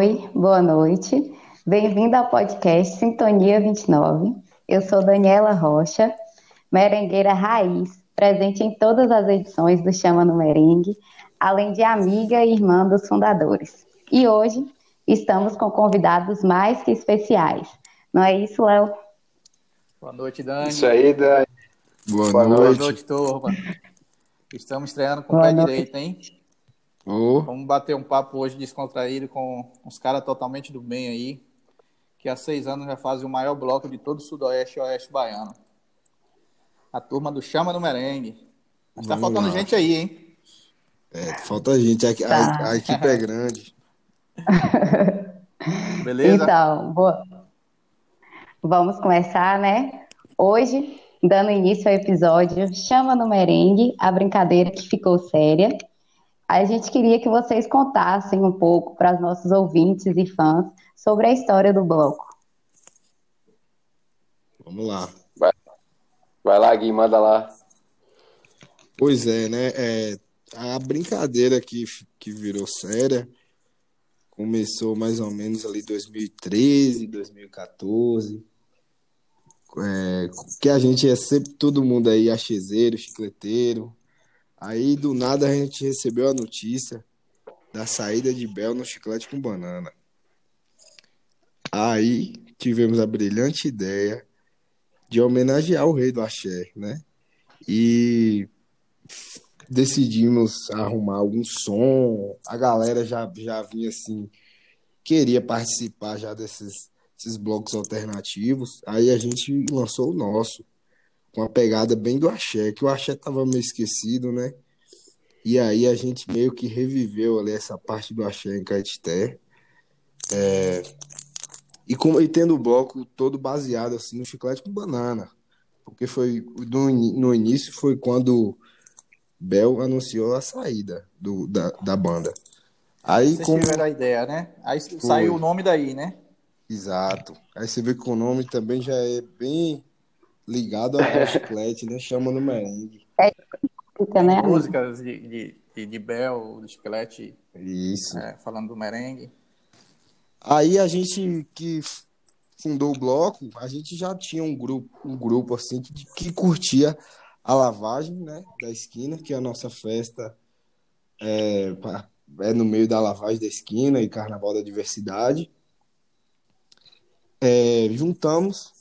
Oi, boa noite. Bem-vindo ao podcast Sintonia 29. Eu sou Daniela Rocha, merengueira raiz, presente em todas as edições do Chama no Merengue, além de amiga e irmã dos fundadores. E hoje estamos com convidados mais que especiais. Não é isso, Léo? Boa noite, Dani. Isso aí, Dani. Boa, Boa noite. Boa noite, turma. Estamos estreando com o pé noite. direito, hein? Oh. Vamos bater um papo hoje descontraído com uns caras totalmente do bem aí, que há seis anos já fazem o maior bloco de todo o sudoeste e oeste baiano. A turma do Chama no Merengue. Mas tá faltando lá. gente aí, hein? É, falta gente. A, tá. a, a equipe é grande. Beleza? Então, boa. vamos começar, né? Hoje, dando início ao episódio Chama no Merengue, a brincadeira que ficou séria. A gente queria que vocês contassem um pouco para os nossos ouvintes e fãs sobre a história do bloco. Vamos lá. Vai, vai lá, Gui, manda lá. Pois é, né? É, a brincadeira que, que virou séria começou mais ou menos ali 2013, 2014. É, que a gente é sempre todo mundo aí achezeiro, chicleteiro, Aí do nada a gente recebeu a notícia da saída de Bel no chiclete com banana. Aí tivemos a brilhante ideia de homenagear o rei do axé, né? E decidimos arrumar algum som. A galera já, já vinha assim, queria participar já desses, desses blocos alternativos. Aí a gente lançou o nosso com uma pegada bem do axé, que o axé tava meio esquecido, né? E aí a gente meio que reviveu ali essa parte do axé em Caetité. É... E, com, e tendo o bloco todo baseado assim no chiclete com banana. Porque foi no, no início foi quando Bel anunciou a saída do, da, da banda. Aí Vocês como... tiveram a ideia, né? Aí foi. saiu o nome daí, né? Exato. Aí você vê que o nome também já é bem ligado ao chiclete, né? Chama no merengue. É, fica, né? Músicas de, de, de, de Bel, do chiclete. Isso. É, falando do merengue. Aí a gente que fundou o bloco, a gente já tinha um grupo, um grupo assim que, que curtia a lavagem, né, da esquina, que é a nossa festa é, é no meio da lavagem da esquina e Carnaval da Diversidade. É, juntamos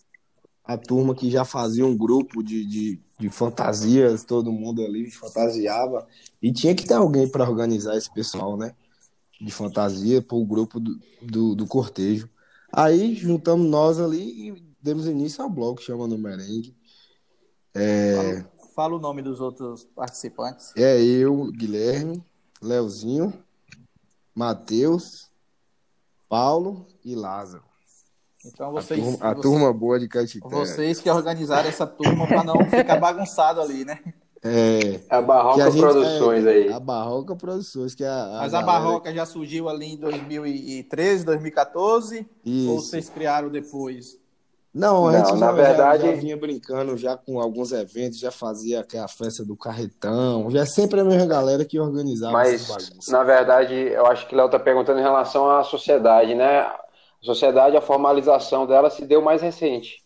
a turma que já fazia um grupo de, de, de fantasias, todo mundo ali fantasiava. E tinha que ter alguém para organizar esse pessoal, né? De fantasia para o grupo do, do, do, cortejo. Aí juntamos nós ali e demos início ao blog, chama no Merengue. É... Fala, fala o nome dos outros participantes. É eu, Guilherme, Leozinho, Matheus, Paulo e Lázaro. Então vocês. A turma, a vocês, turma boa de Caetité. Vocês que organizaram essa turma para não ficar bagunçado ali, né? É. A Barroca a Produções é, aí. A Barroca Produções, que é a. a Mas a Barroca já surgiu ali em 2013, 2014? Isso. Ou vocês criaram depois? Não, a gente não, na já, verdade... já, vinha brincando já com alguns eventos, já fazia aquela festa do carretão, já é sempre a mesma galera que organizava Mas, na verdade, eu acho que Léo está perguntando em relação à sociedade, né? A sociedade, a formalização dela se deu mais recente.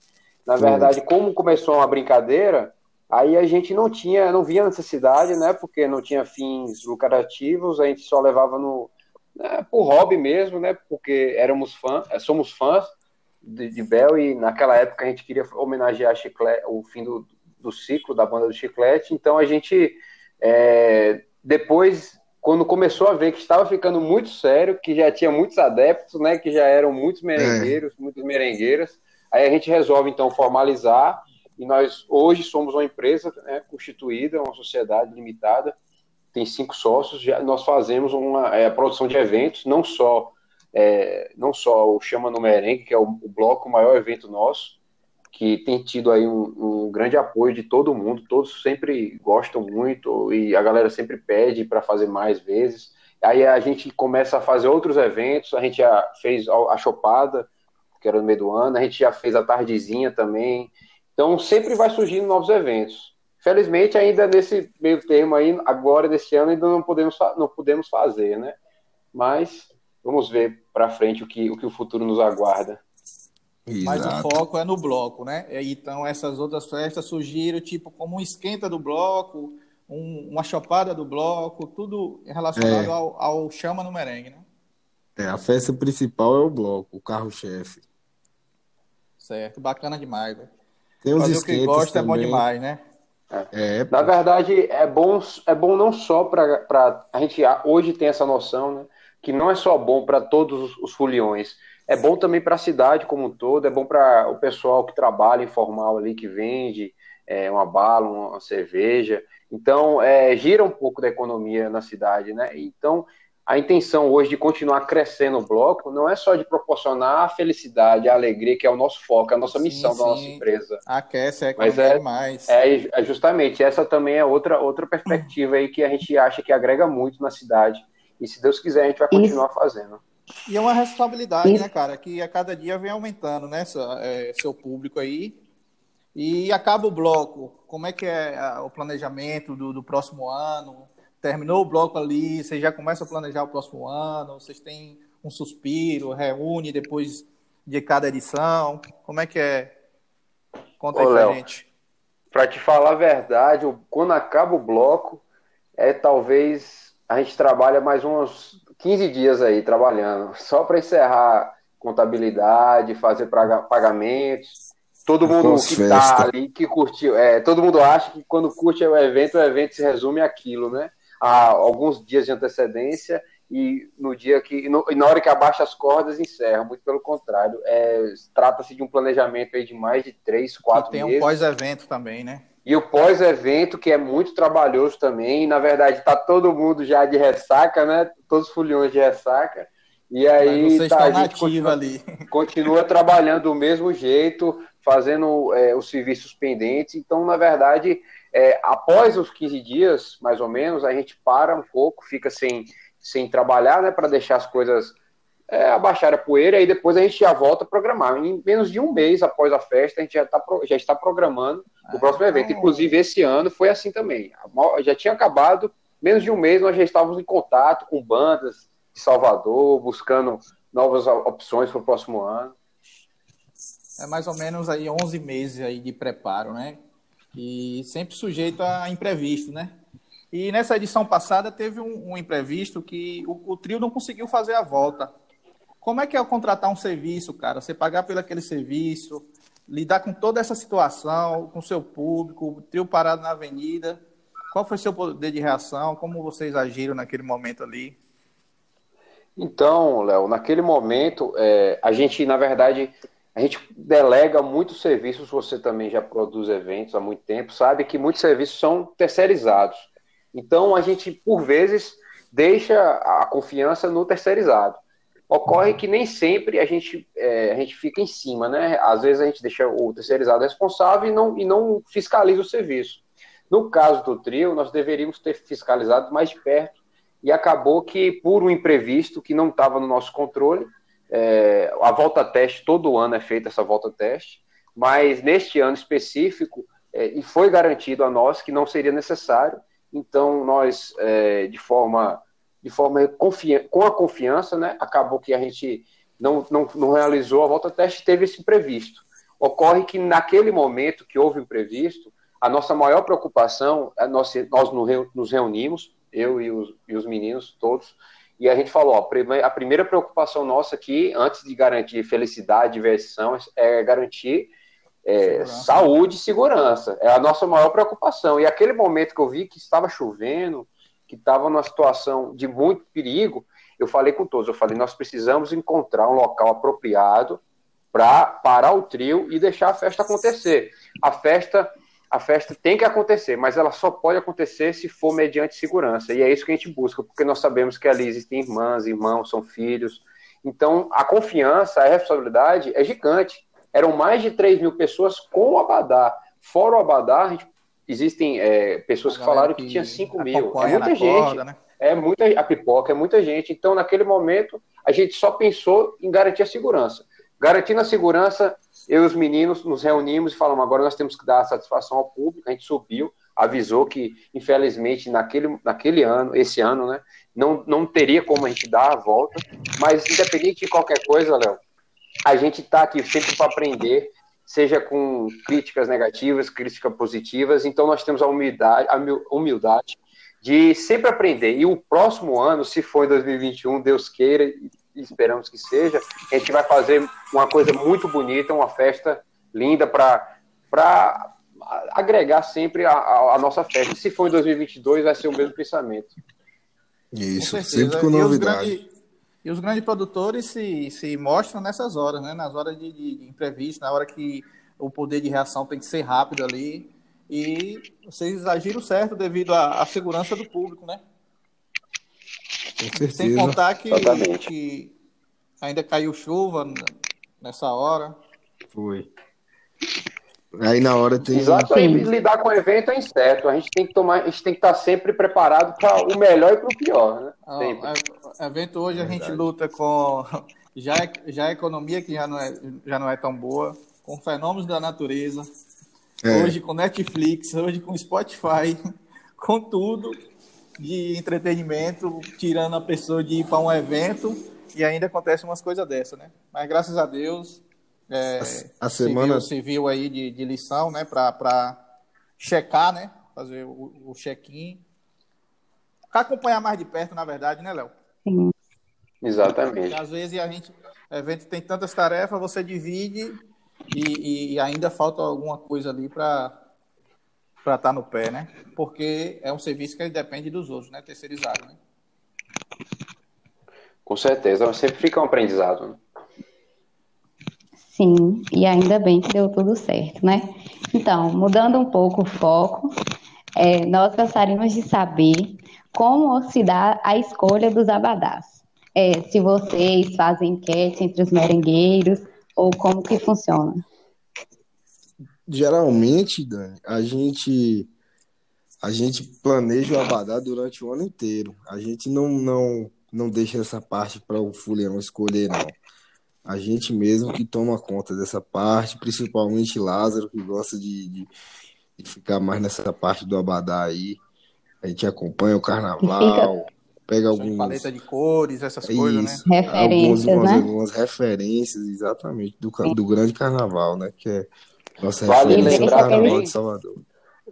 Na verdade, como começou uma brincadeira, aí a gente não tinha, não via necessidade, né? Porque não tinha fins lucrativos, a gente só levava no né, por hobby mesmo, né? Porque éramos fãs, eh, somos fãs de, de Bel e naquela época a gente queria homenagear Chiclete, o fim do, do ciclo da banda do Chiclete, então a gente é, depois quando começou a ver que estava ficando muito sério, que já tinha muitos adeptos, né, que já eram muitos merengueiros, é. muitas merengueiras, aí a gente resolve então formalizar e nós hoje somos uma empresa né, constituída, uma sociedade limitada, tem cinco sócios, já, nós fazemos uma é, produção de eventos, não só é, não só o Chama no Merengue, que é o, o bloco, o maior evento nosso, que tem tido aí um, um, grande apoio de todo mundo, todos sempre gostam muito e a galera sempre pede para fazer mais vezes. Aí a gente começa a fazer outros eventos, a gente já fez a Chopada, que era no meio do ano, a gente já fez a Tardezinha também. Então sempre vai surgindo novos eventos. Felizmente ainda nesse meio termo aí, agora desse ano ainda não podemos não podemos fazer, né? Mas vamos ver para frente o que, o que o futuro nos aguarda. Mas o foco é no bloco, né? Então essas outras festas surgiram tipo como um esquenta do bloco, um, uma chopada do bloco, tudo relacionado é. ao, ao, chama no merengue, né? É, a festa principal é o bloco, o carro-chefe. Certo, bacana demais. Né? Tem uns Fazer o que gosta também. é bom demais, né? É. é Na verdade, é bom, é bom não só para a gente hoje tem essa noção, né? Que não é só bom para todos os foliões, é bom também para a cidade como um todo, é bom para o pessoal que trabalha informal ali, que vende é, uma bala, uma cerveja. Então, é, gira um pouco da economia na cidade, né? Então, a intenção hoje de continuar crescendo o bloco não é só de proporcionar a felicidade, a alegria, que é o nosso foco, é a nossa missão sim, da nossa empresa. Aquece, é Mas é, mais. É, é justamente, essa também é outra, outra perspectiva aí que a gente acha que agrega muito na cidade. E se Deus quiser, a gente vai continuar Isso. fazendo. E é uma responsabilidade, Isso. né, cara, que a cada dia vem aumentando, né, seu, é, seu público aí. E acaba o bloco. Como é que é o planejamento do, do próximo ano? Terminou o bloco ali, você já começa a planejar o próximo ano? Vocês têm um suspiro, reúne depois de cada edição? Como é que é? Conta aí Ô, pra Léo, gente. Pra te falar a verdade, quando acaba o bloco, é talvez a gente trabalha mais uns 15 dias aí trabalhando, só para encerrar contabilidade, fazer pagamentos. Todo mundo que está ali, que curtiu, é, todo mundo acha que quando curte o evento, o evento se resume àquilo, né? Há alguns dias de antecedência e no dia que, e, no, e na hora que abaixa as cordas, encerra. Muito pelo contrário, é, trata-se de um planejamento aí de mais de três, quatro meses. tem um pós-evento também, né? E o pós-evento, que é muito trabalhoso também, na verdade está todo mundo já de ressaca, né? Todos os foliões de ressaca. E aí Mas tá, a gente continua, ali. continua trabalhando do mesmo jeito, fazendo é, os serviços pendentes. Então, na verdade, é, após os 15 dias, mais ou menos, a gente para um pouco, fica sem, sem trabalhar, né? Para deixar as coisas é, abaixar a poeira e depois a gente já volta a programar. Em menos de um mês após a festa, a gente já, tá, já está programando o próximo evento. Ah. Inclusive, esse ano foi assim também. Já tinha acabado, menos de um mês nós já estávamos em contato com bandas de Salvador, buscando novas opções para o próximo ano. É mais ou menos aí 11 meses aí de preparo, né? E sempre sujeito a imprevisto, né? E nessa edição passada teve um, um imprevisto que o, o trio não conseguiu fazer a volta. Como é que é contratar um serviço, cara? Você pagar pelo aquele serviço, lidar com toda essa situação, com seu público, o trio parado na avenida. Qual foi seu poder de reação? Como vocês agiram naquele momento ali? Então, Léo, naquele momento, é, a gente, na verdade, a gente delega muitos serviços. Você também já produz eventos há muito tempo, sabe que muitos serviços são terceirizados. Então, a gente, por vezes, deixa a confiança no terceirizado. Ocorre que nem sempre a gente, é, a gente fica em cima, né? Às vezes a gente deixa o terceirizado responsável e não, e não fiscaliza o serviço. No caso do trio, nós deveríamos ter fiscalizado mais de perto e acabou que, por um imprevisto que não estava no nosso controle, é, a volta teste, todo ano é feita essa volta teste, mas neste ano específico, é, e foi garantido a nós que não seria necessário, então nós, é, de forma de forma com a confiança, né? Acabou que a gente não, não, não realizou a volta teste, teve esse imprevisto. Ocorre que naquele momento que houve o imprevisto, a nossa maior preocupação, nós, nós nos reunimos, eu e os, e os meninos todos, e a gente falou, ó, a primeira preocupação nossa aqui, antes de garantir felicidade, diversão, é garantir é, saúde e segurança. É a nossa maior preocupação. E aquele momento que eu vi que estava chovendo, que estava numa situação de muito perigo, eu falei com todos, eu falei, nós precisamos encontrar um local apropriado para parar o trio e deixar a festa acontecer. A festa, a festa tem que acontecer, mas ela só pode acontecer se for mediante segurança. E é isso que a gente busca, porque nós sabemos que ali existem irmãs, irmãos, são filhos. Então, a confiança, a responsabilidade é gigante. Eram mais de 3 mil pessoas com o Abadá. Fora o Abadá, a gente existem é, pessoas que falaram que, que tinha 5 mil. É muita gente. Corda, né? É muita a pipoca, é muita gente. Então, naquele momento, a gente só pensou em garantir a segurança. Garantindo a segurança, eu e os meninos nos reunimos e falamos: agora nós temos que dar satisfação ao público. A gente subiu, avisou que, infelizmente, naquele, naquele ano, esse ano, né, não, não teria como a gente dar a volta, mas independente de qualquer coisa, Léo, a gente está aqui sempre para aprender, seja com críticas negativas, críticas positivas, então nós temos a humildade, a humildade de sempre aprender. E o próximo ano, se for em 2021, Deus queira, e esperamos que seja, a gente vai fazer uma coisa muito bonita, uma festa linda para agregar sempre a, a, a, nossa festa. Se for em 2022, vai ser o mesmo pensamento. Isso, com sempre com novidade. E os, grandes, produtores se, se mostram nessas horas, né? nas horas de, de, de imprevisto, na hora que o poder de reação tem que ser rápido ali. E vocês agiram certo devido à, à segurança do público, né? Com certeza. Sem contar que, que ainda caiu chuva nessa hora. Foi. Aí na hora tem. Exato, aí lidar com o evento é incerto. A gente tem que tomar, a gente tem que estar sempre preparado para o melhor e para o pior, né? Ah, evento hoje a gente luta com já, já a economia que já não, é, já não é tão boa, com fenômenos da natureza, é. hoje com Netflix, hoje com Spotify, com tudo de entretenimento, tirando a pessoa de ir para um evento e ainda acontece umas coisas dessa, né? Mas graças a Deus é, a, a semana civil aí de, de lição, né, para checar, né, fazer o, o check-in, para acompanhar mais de perto, na verdade, né, Léo? Sim. Exatamente. Porque, às vezes a gente, o evento tem tantas tarefas, você divide e, e ainda falta alguma coisa ali para para estar tá no pé, né? Porque é um serviço que depende dos outros, né? Terceirizado, né? Com certeza, mas sempre fica um aprendizado. Né? Sim, e ainda bem que deu tudo certo, né? Então, mudando um pouco o foco, é, nós gostaríamos de saber como se dá a escolha dos abadás. É, se vocês fazem enquete entre os merengueiros ou como que funciona? Geralmente, Dani, a gente a gente planeja o abadá durante o ano inteiro. A gente não não não deixa essa parte para o fuleão escolher não a gente mesmo que toma conta dessa parte, principalmente Lázaro, que gosta de, de, de ficar mais nessa parte do Abadá aí. A gente acompanha o carnaval, pega algumas. Paleta de cores, essas isso, coisas, né? Referências, algumas, né? algumas referências, exatamente, do, do grande carnaval, né? Que é nossa vale referência ao carnaval de Salvador.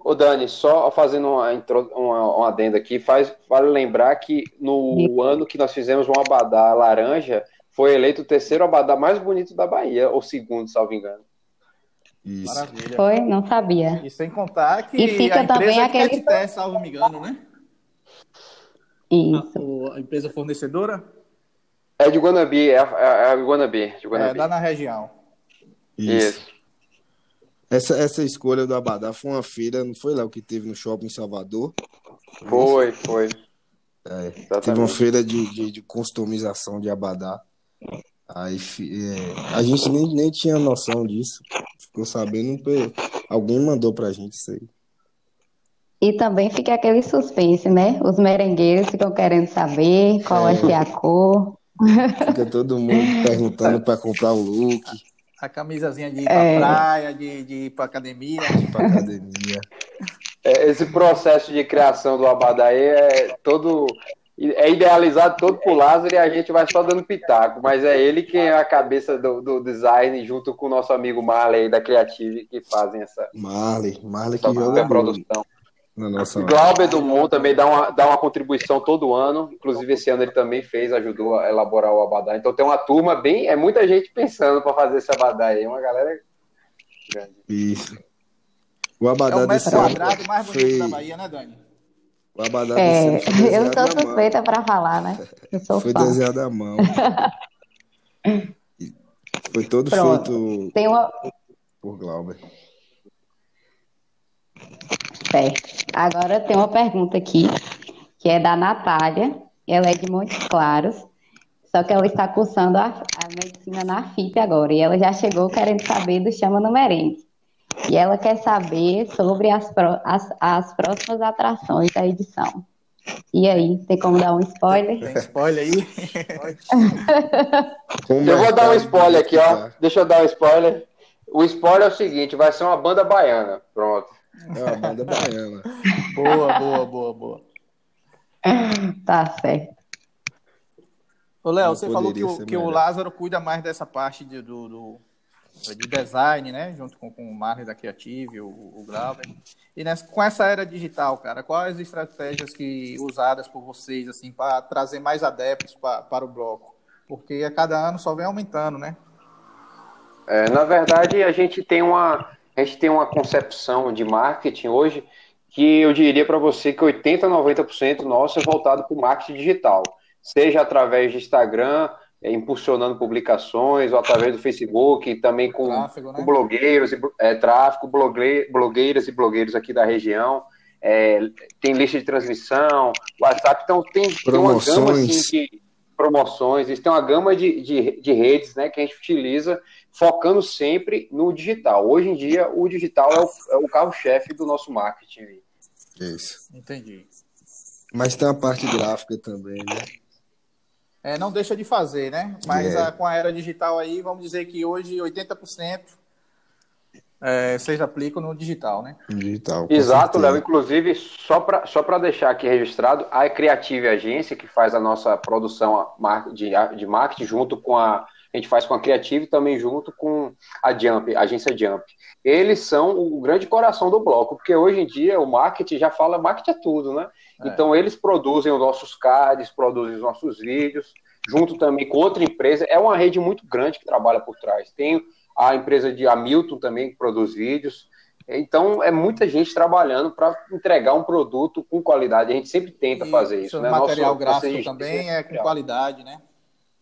Ô Dani, só fazendo uma, uma, uma adenda aqui, faz, vale lembrar que no ano que nós fizemos um abadá laranja, foi eleito o terceiro abadá mais bonito da Bahia, ou segundo, salvo engano. Isso. Maravilha. Foi? Não sabia. E sem contar que e fica a também é aquele... Tete, salvo me engano, né? Isso. A, a, empresa fornecedora? É de Guanabi, é, é, é Guanabi, de Guanabi. É, lá na região. Isso. Isso. Essa, essa escolha do Abadá foi uma feira, não foi lá o que teve no shopping em Salvador? Foi, foi. É, teve uma feira de, de, de customização de Abadá. Aí é, a gente nem, nem tinha noção disso. Ficou sabendo, alguém mandou pra gente isso aí. E também fica aquele suspense, né? Os merengueiros ficam querendo saber qual é. vai ser a cor. Fica todo mundo perguntando para comprar o look. A, a camisazinha de ir pra é. praia, de, de ir pra academia. De ir pra academia. É, esse processo de criação do Abadaí é todo é idealizado todo por Lázaro e a gente vai só dando pitaco, mas é ele quem é a cabeça do, do design junto com o nosso amigo Marley da Creative que fazem essa Marley, Marley que joga produção. Na nossa Glauber Dumont também dá uma, dá uma contribuição todo ano, inclusive esse ano ele também fez, ajudou a elaborar o Abadá. Então tem uma turma bem, é muita gente pensando para fazer esse Abadá aí, uma galera grande. Isso. O Abadá é o desse quadrado mais bonito foi... da Bahia, né, Dani? O Abadá é, eu sou suspeita para falar, né? foi fã. desenhado à mão. foi todo Pronto. feito Tem uma... por Glauber. Certo. Agora tem uma pergunta aqui, que é da Natália. Ela é de Montes Claros, só que ela está cursando a, a medicina na FIP agora. E ela já chegou querendo saber do Chama Merengue. E ela quer saber sobre as, as, as próximas atrações da edição. E aí, tem como dar um spoiler? Tem spoiler aí? eu vou dar um spoiler aqui, ó. Deixa eu dar um spoiler. O spoiler é o seguinte: vai ser uma banda baiana. Pronto. É uma banda baiana. boa, boa, boa, boa. Tá certo. Ô, Léo, você falou que, o, que o Lázaro cuida mais dessa parte de, do, do, de design, né? Junto com, com o Marley da Creative, o, o. E nessa, com essa era digital, cara, quais estratégias que usadas por vocês, assim, para trazer mais adeptos pra, para o bloco? Porque a cada ano só vem aumentando, né? É, na verdade, a gente tem uma a gente tem uma concepção de marketing hoje que eu diria para você que 80, 90% nosso é voltado para o marketing digital, seja através de Instagram, impulsionando publicações, ou através do Facebook, e também com, tráfego, né? com blogueiros, é, tráfego, blogue, blogueiras e blogueiros aqui da região. É, tem lista de transmissão, WhatsApp, então tem, tem uma gama assim, de promoções, tem uma gama de, de, de redes né, que a gente utiliza focando sempre no digital. Hoje em dia, o digital é o, é o carro-chefe do nosso marketing. Isso. Entendi. Mas tem a parte gráfica também, né? É, não deixa de fazer, né? Mas é. a, com a era digital aí, vamos dizer que hoje 80% é, vocês aplicam no digital, né? Digital. Exato, Léo. Inclusive, só para só deixar aqui registrado, a Creative Agência, que faz a nossa produção de, de marketing junto com a a gente faz com a Creative também junto com a Jump, a agência Jump. Eles são o grande coração do bloco, porque hoje em dia o marketing já fala, marketing é tudo, né? É. Então eles produzem os nossos cards, produzem os nossos vídeos, junto também com outra empresa. É uma rede muito grande que trabalha por trás. Tem a empresa de Hamilton também que produz vídeos. Então é muita gente trabalhando para entregar um produto com qualidade. A gente sempre tenta e fazer isso. Né? material Nosso, gráfico também é com qualidade, né?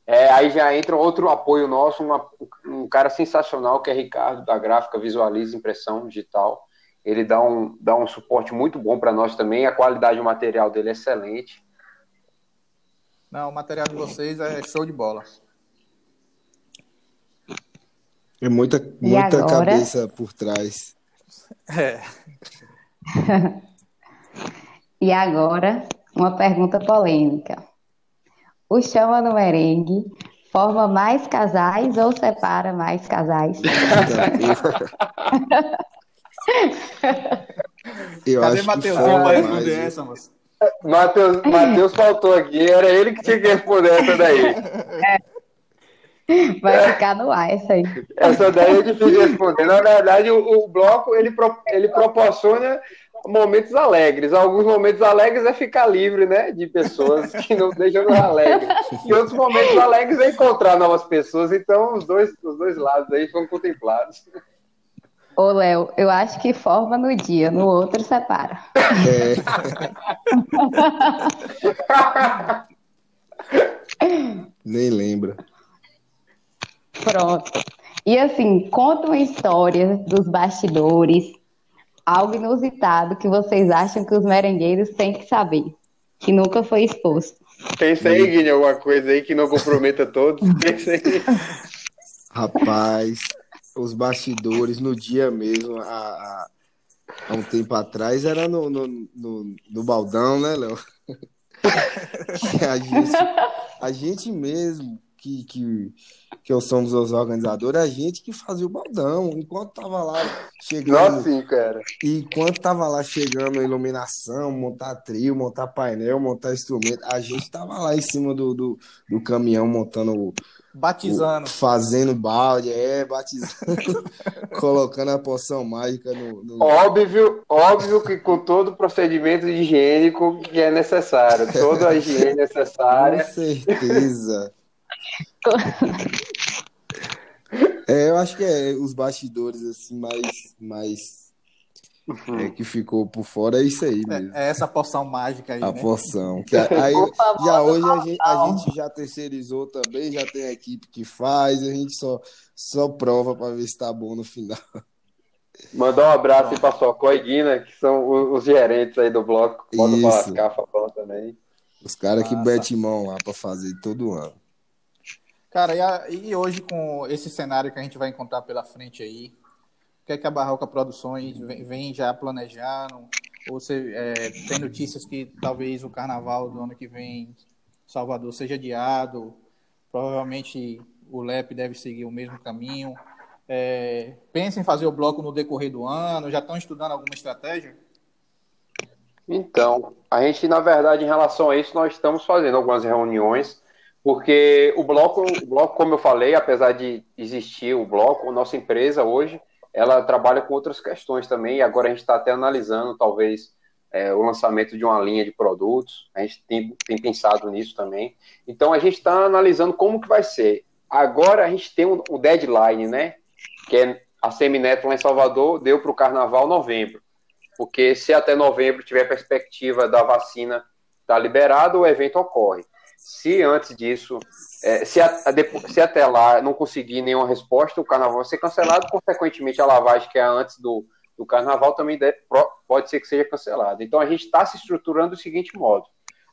É, aí já entra outro apoio nosso, uma, um cara sensacional que é Ricardo, da gráfica Visualiza Impressão Digital. Ele dá um, dá um suporte muito bom para nós também, a qualidade do material dele é excelente. Não, o material de vocês é show de bola. É muita, muita cabeça por trás. É. e agora, uma pergunta polêmica. O chama no merengue forma mais casais ou separa mais casais? Eu Cadê responder mais... essa, moça? Mateus, Mateus faltou aqui, era ele que tinha que responder essa daí. É. Vai ficar no ar essa aí. Essa daí é difícil de responder. Na verdade, o, o bloco ele, ele proporciona momentos alegres. Alguns momentos alegres é ficar livre, né? De pessoas que não deixam nos alegres. E outros momentos alegres é encontrar novas pessoas. Então, os dois, os dois lados aí foram contemplados. Ô, Léo, eu acho que forma no dia, no outro separa. É. Nem lembra. Pronto. E assim, conta uma história dos bastidores, algo inusitado que vocês acham que os merengueiros têm que saber, que nunca foi exposto. Pensa aí, Guilherme, alguma coisa aí que não comprometa todos. Pensa aí. Rapaz, os bastidores no dia mesmo, há, um tempo atrás, era no, no, no, no baldão, né, Léo? a, gente, a gente mesmo que, que, que eu somos os organizadores, a gente que fazia o baldão. Enquanto tava lá chegando. Nossa, sim, cara. Enquanto tava lá chegando a iluminação, montar trio, montar painel, montar instrumento, a gente tava lá em cima do, do, do caminhão montando o. Batizando. O, fazendo balde, é, batizando, colocando a poção mágica no, no, Óbvio, óbvio que com todo o procedimento higiênico que é necessário, toda a higiene necessária. Com certeza. É, eu acho que é os bastidores assim mais mais uhum. é, que ficou por fora é isso aí é, mesmo. É, é essa poção mágica aí, A né? poção. Que aí, já hoje a gente, a gente, já terceirizou também, já tem a equipe que faz, a gente só só prova para ver se tá bom no final. Mandar um abraço aí pra Socó e Guina, que são os, gerentes aí do bloco. Bota o Lascar, também. Os caras que metem mão lá para fazer todo ano. Cara, e, a, e, hoje com esse cenário que a gente vai encontrar pela frente aí, o que é que a Barroca Produções vem, vem já planejando? Ou você é, tem notícias que talvez o carnaval do ano que vem Salvador seja adiado? Provavelmente o LEP deve seguir o mesmo caminho. É, pensa em fazer o bloco no decorrer do ano? Já estão estudando alguma estratégia? Então, a gente, na verdade, em relação a isso, nós estamos fazendo algumas reuniões, porque o bloco, o bloco, como eu falei, apesar de existir o bloco, a nossa empresa hoje, ela trabalha com outras questões também, e agora a gente está até analisando, talvez, é, o lançamento de uma linha de produtos, a gente tem, tem pensado nisso também. Então, a gente está analisando como que vai ser. Agora a gente tem um, um deadline, né? Que é a Semineto lá em Salvador, deu para o Carnaval novembro porque se até novembro tiver perspectiva da vacina estar tá liberada, o evento ocorre. Se antes disso, é, se, a, se, até lá não conseguir nenhuma resposta, o carnaval vai ser cancelado, consequentemente a lavagem que é antes do, do carnaval também deve, pode ser que seja cancelada. Então a gente está se estruturando do seguinte modo: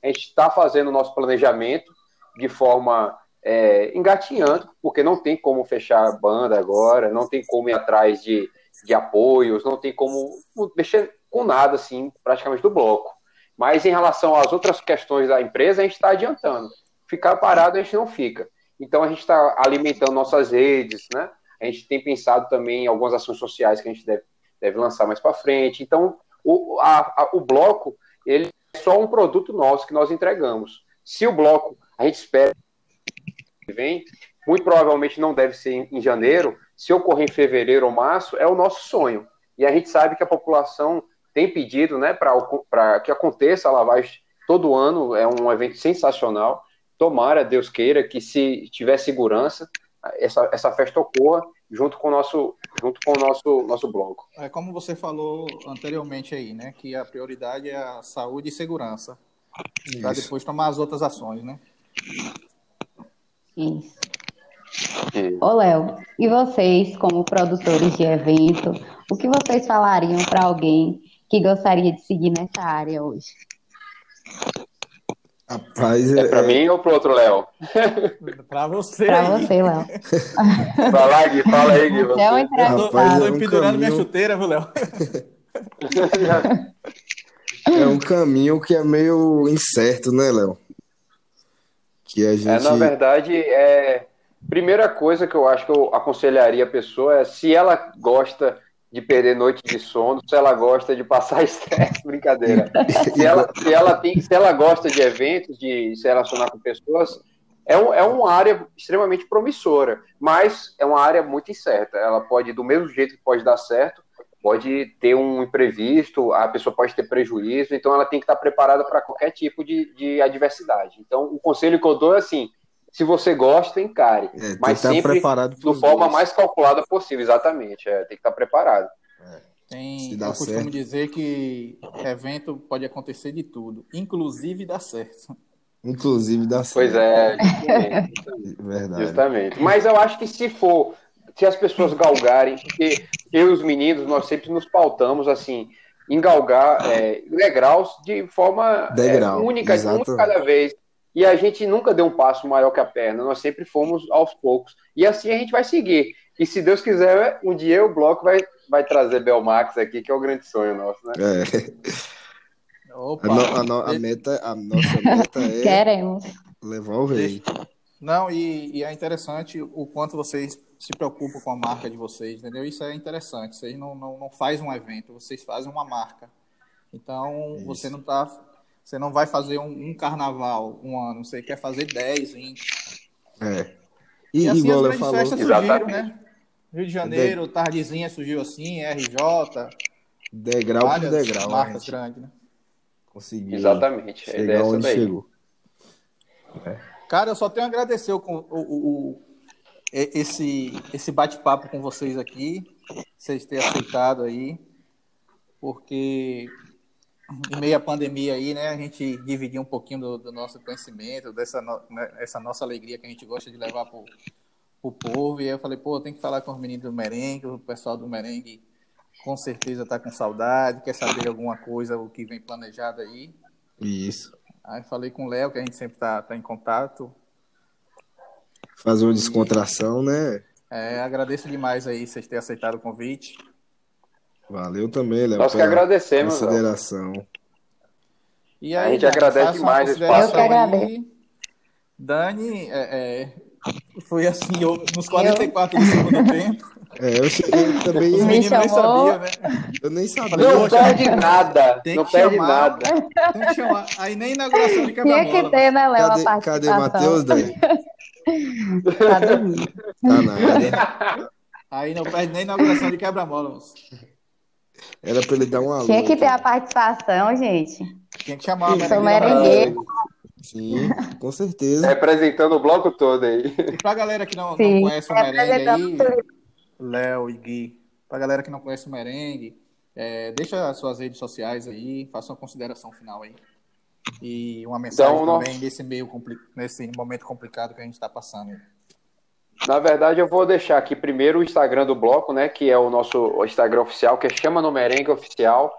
a gente está fazendo o nosso planejamento de forma é, engatinhando, porque não tem como fechar a banda agora, não tem como ir atrás de, de apoios, não tem como mexer com nada, assim, praticamente do bloco. Mas em relação às outras questões da empresa, a gente está adiantando. Ficar parado a gente não fica. Então a gente está alimentando nossas redes, né? A gente tem pensado também em algumas ações sociais que a gente deve, deve lançar mais para frente. Então o, a, a, o bloco ele é só um produto nosso que nós entregamos. Se o bloco a gente espera que vem, muito provavelmente não deve ser em, em janeiro. Se ocorrer em fevereiro ou março, é o nosso sonho. E a gente sabe que a população tem pedido né, para que aconteça a lavagem todo ano, é um evento sensacional. Tomara, Deus queira, que se tiver segurança, essa, essa festa ocorra junto com o nosso, junto com o nosso, nosso bloco. É como você falou anteriormente aí, né? Que a prioridade é a saúde e segurança. Para depois tomar as outras ações, né? Isso. Ô, Léo, e vocês, como produtores de evento, o que vocês falariam para alguém que gostaria de seguir nessa área hoje? Rapaz, é, é para mim ou para outro Léo? para você. Para você, Léo. Lá, Gui, fala aí, Gui. Você. É Estou é pendurando minha chuteira, viu, Léo? é um caminho que é meio incerto, né, Léo? Que a gente... É, na verdade, é... primeira coisa que eu acho que eu aconselharia a pessoa é se ela gosta de perder noite de sono, se ela gosta de passar estresse, brincadeira. Se ela, se, ela tem, se ela gosta de eventos, de se relacionar com pessoas, é, um, é uma área extremamente promissora, mas é uma área muito incerta. Ela pode, do mesmo jeito que pode dar certo, pode ter um imprevisto, a pessoa pode ter prejuízo, então ela tem que estar preparada para qualquer tipo de, de adversidade. Então, o conselho que eu dou é assim: se você gosta, encare. É, mas sempre preparado da forma mais calculada possível, exatamente. É, tem que estar preparado. É. Tem, eu costumo certo. dizer que evento pode acontecer de tudo, inclusive dar certo. Inclusive dar certo. Pois é, Verdade. Justamente. Mas eu acho que se for, se as pessoas galgarem, porque eu e os meninos, nós sempre nos pautamos assim, em galgar é, degraus de forma Degrau, é, única, única cada vez. E a gente nunca deu um passo maior que a perna, nós sempre fomos aos poucos. E assim a gente vai seguir. E se Deus quiser, um dia o bloco vai, vai trazer Belmax aqui, que é o grande sonho nosso, né? É. Opa, a, no, a, no, a, meta, a nossa meta é Queremos. levar o rei. Não, e, e, é interessante o quanto vocês se preocupam com a marca de vocês, entendeu? Isso é interessante. Vocês não, não, não fazem um evento, vocês fazem uma marca. Então, Isso. você não está você não vai fazer um, um, carnaval um ano, você quer fazer 10, 20. É. E, e assim igual as grandes festas surgiram, né? Rio de Janeiro, de... Tardezinha surgiu assim, RJ. Degrau por degrau. Marcas grandes, né? Conseguiu. Exatamente. Chegar onde daí. chegou. É. Cara, eu só tenho a agradecer o, o, o esse, esse bate-papo com vocês aqui, vocês terem aceitado aí, porque em meio à pandemia aí, né, a gente dividir um pouquinho do, do nosso conhecimento, dessa no, né, essa nossa alegria que a gente gosta de levar para o povo. E aí eu falei, pô, tem que falar com os meninos do merengue, o pessoal do merengue com certeza está com saudade, quer saber alguma coisa, o que vem planejado aí. Isso. Aí falei com o Léo, que a gente sempre está tá em contato. Fazer uma descontração, né? É, agradeço demais aí vocês terem aceitado o convite. Valeu também, Léo. Nós que agradecemos. Consideração. E aí, a gente agradece demais esse espaço. Eu que agradeço. Dani, é, é, foi assim, eu, nos 44 eu... do segundo tempo. É, eu, eu também. Me nem chamou. sabia, né? Eu nem sabia. Não perde nada. Tem Não perde chamar. nada. Tem que chamar. Aí nem inauguração de Tinha que quebra-mola. ter, né, Léo, a Cadê, participação. cadê Matheus, Dani? Tá dormindo. Tá nada. Aí não perde nem inauguração de quebra-mola. moço. Era pra ele dar uma Tinha que ter a cara. participação, gente. Tinha que chamar a Sou brasileira. Sim, com certeza. Representando o bloco todo aí. E pra galera que não, não conhece o merengue aí, Léo e Gui, pra galera que não conhece o merengue, é, deixa as suas redes sociais aí, faça uma consideração final aí. E uma mensagem Então, também nesse meio compli- nesse momento complicado que a gente está passando. Na verdade, eu vou deixar aqui primeiro o Instagram do bloco, né? Que é o nosso Instagram oficial, que é Chama no Merengue Oficial.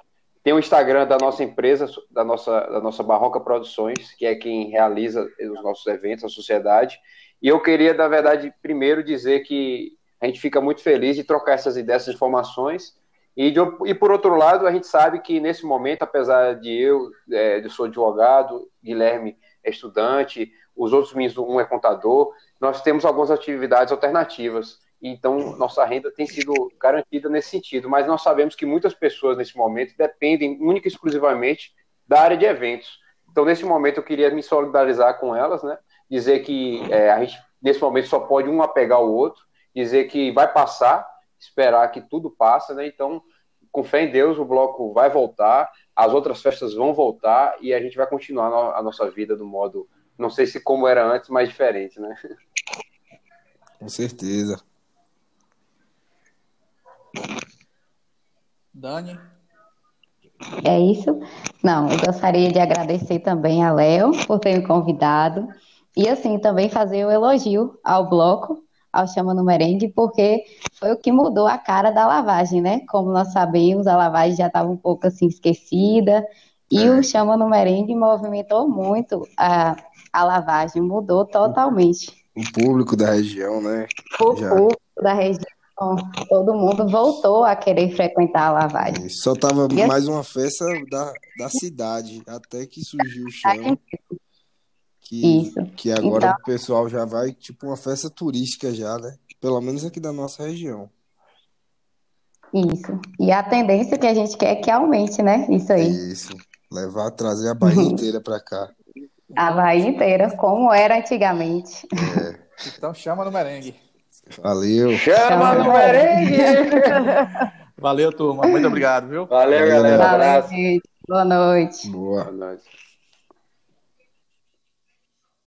Tem o Instagram da nossa empresa, da nossa, da nossa Barroca Produções, que é quem realiza os nossos eventos, a sociedade. E eu queria, na verdade, primeiro dizer que a gente fica muito feliz de trocar essas ideias, essas informações. E, de- e por outro lado, a gente sabe que nesse momento, apesar de eu, é, eu sou advogado, Guilherme é estudante, os outros meninos, um é contador, nós temos algumas atividades alternativas. Então, nossa renda tem sido garantida nesse sentido. Mas nós sabemos que muitas pessoas, nesse momento, dependem única e exclusivamente da área de eventos. Então, nesse momento, eu queria me solidarizar com elas, né? Dizer que é, a gente, nesse momento, só pode um apegar o outro, dizer que vai passar, esperar que tudo passe, né? Então, com fé em Deus, o bloco vai voltar, as outras festas vão voltar e a gente vai continuar a nossa vida do modo, não sei se como era antes, mas diferente, né? Com certeza. Dani, É isso? Não, eu gostaria de agradecer também a Léo por ter me convidado. E assim, também fazer o elogio ao bloco, ao Chama no Merengue, porque foi o que mudou a cara da lavagem, né? Como nós sabemos, a lavagem já estava um pouco assim esquecida. E É. o Chama no Merengue movimentou muito a, a lavagem, mudou totalmente. O público da região, né? O Já. público da região, todo mundo voltou a querer frequentar a lavagem. Só tava E assim- mais uma festa da, da cidade, até que surgiu o chão. Que, Isso. que agora Então- o pessoal já vai, tipo, uma festa turística já, né? Pelo menos aqui da nossa região. Isso. E a tendência que a gente quer é que aumente, né? Isso aí. Isso. Levar, trazer a Bahia inteira pra cá. A Bahia inteira, como era antigamente. então chama no merengue. Valeu. Chama no merengue! Valeu, turma. Muito obrigado, viu? Valeu, Valeu, galera. Valeu. Boa noite. Boa. Boa noite.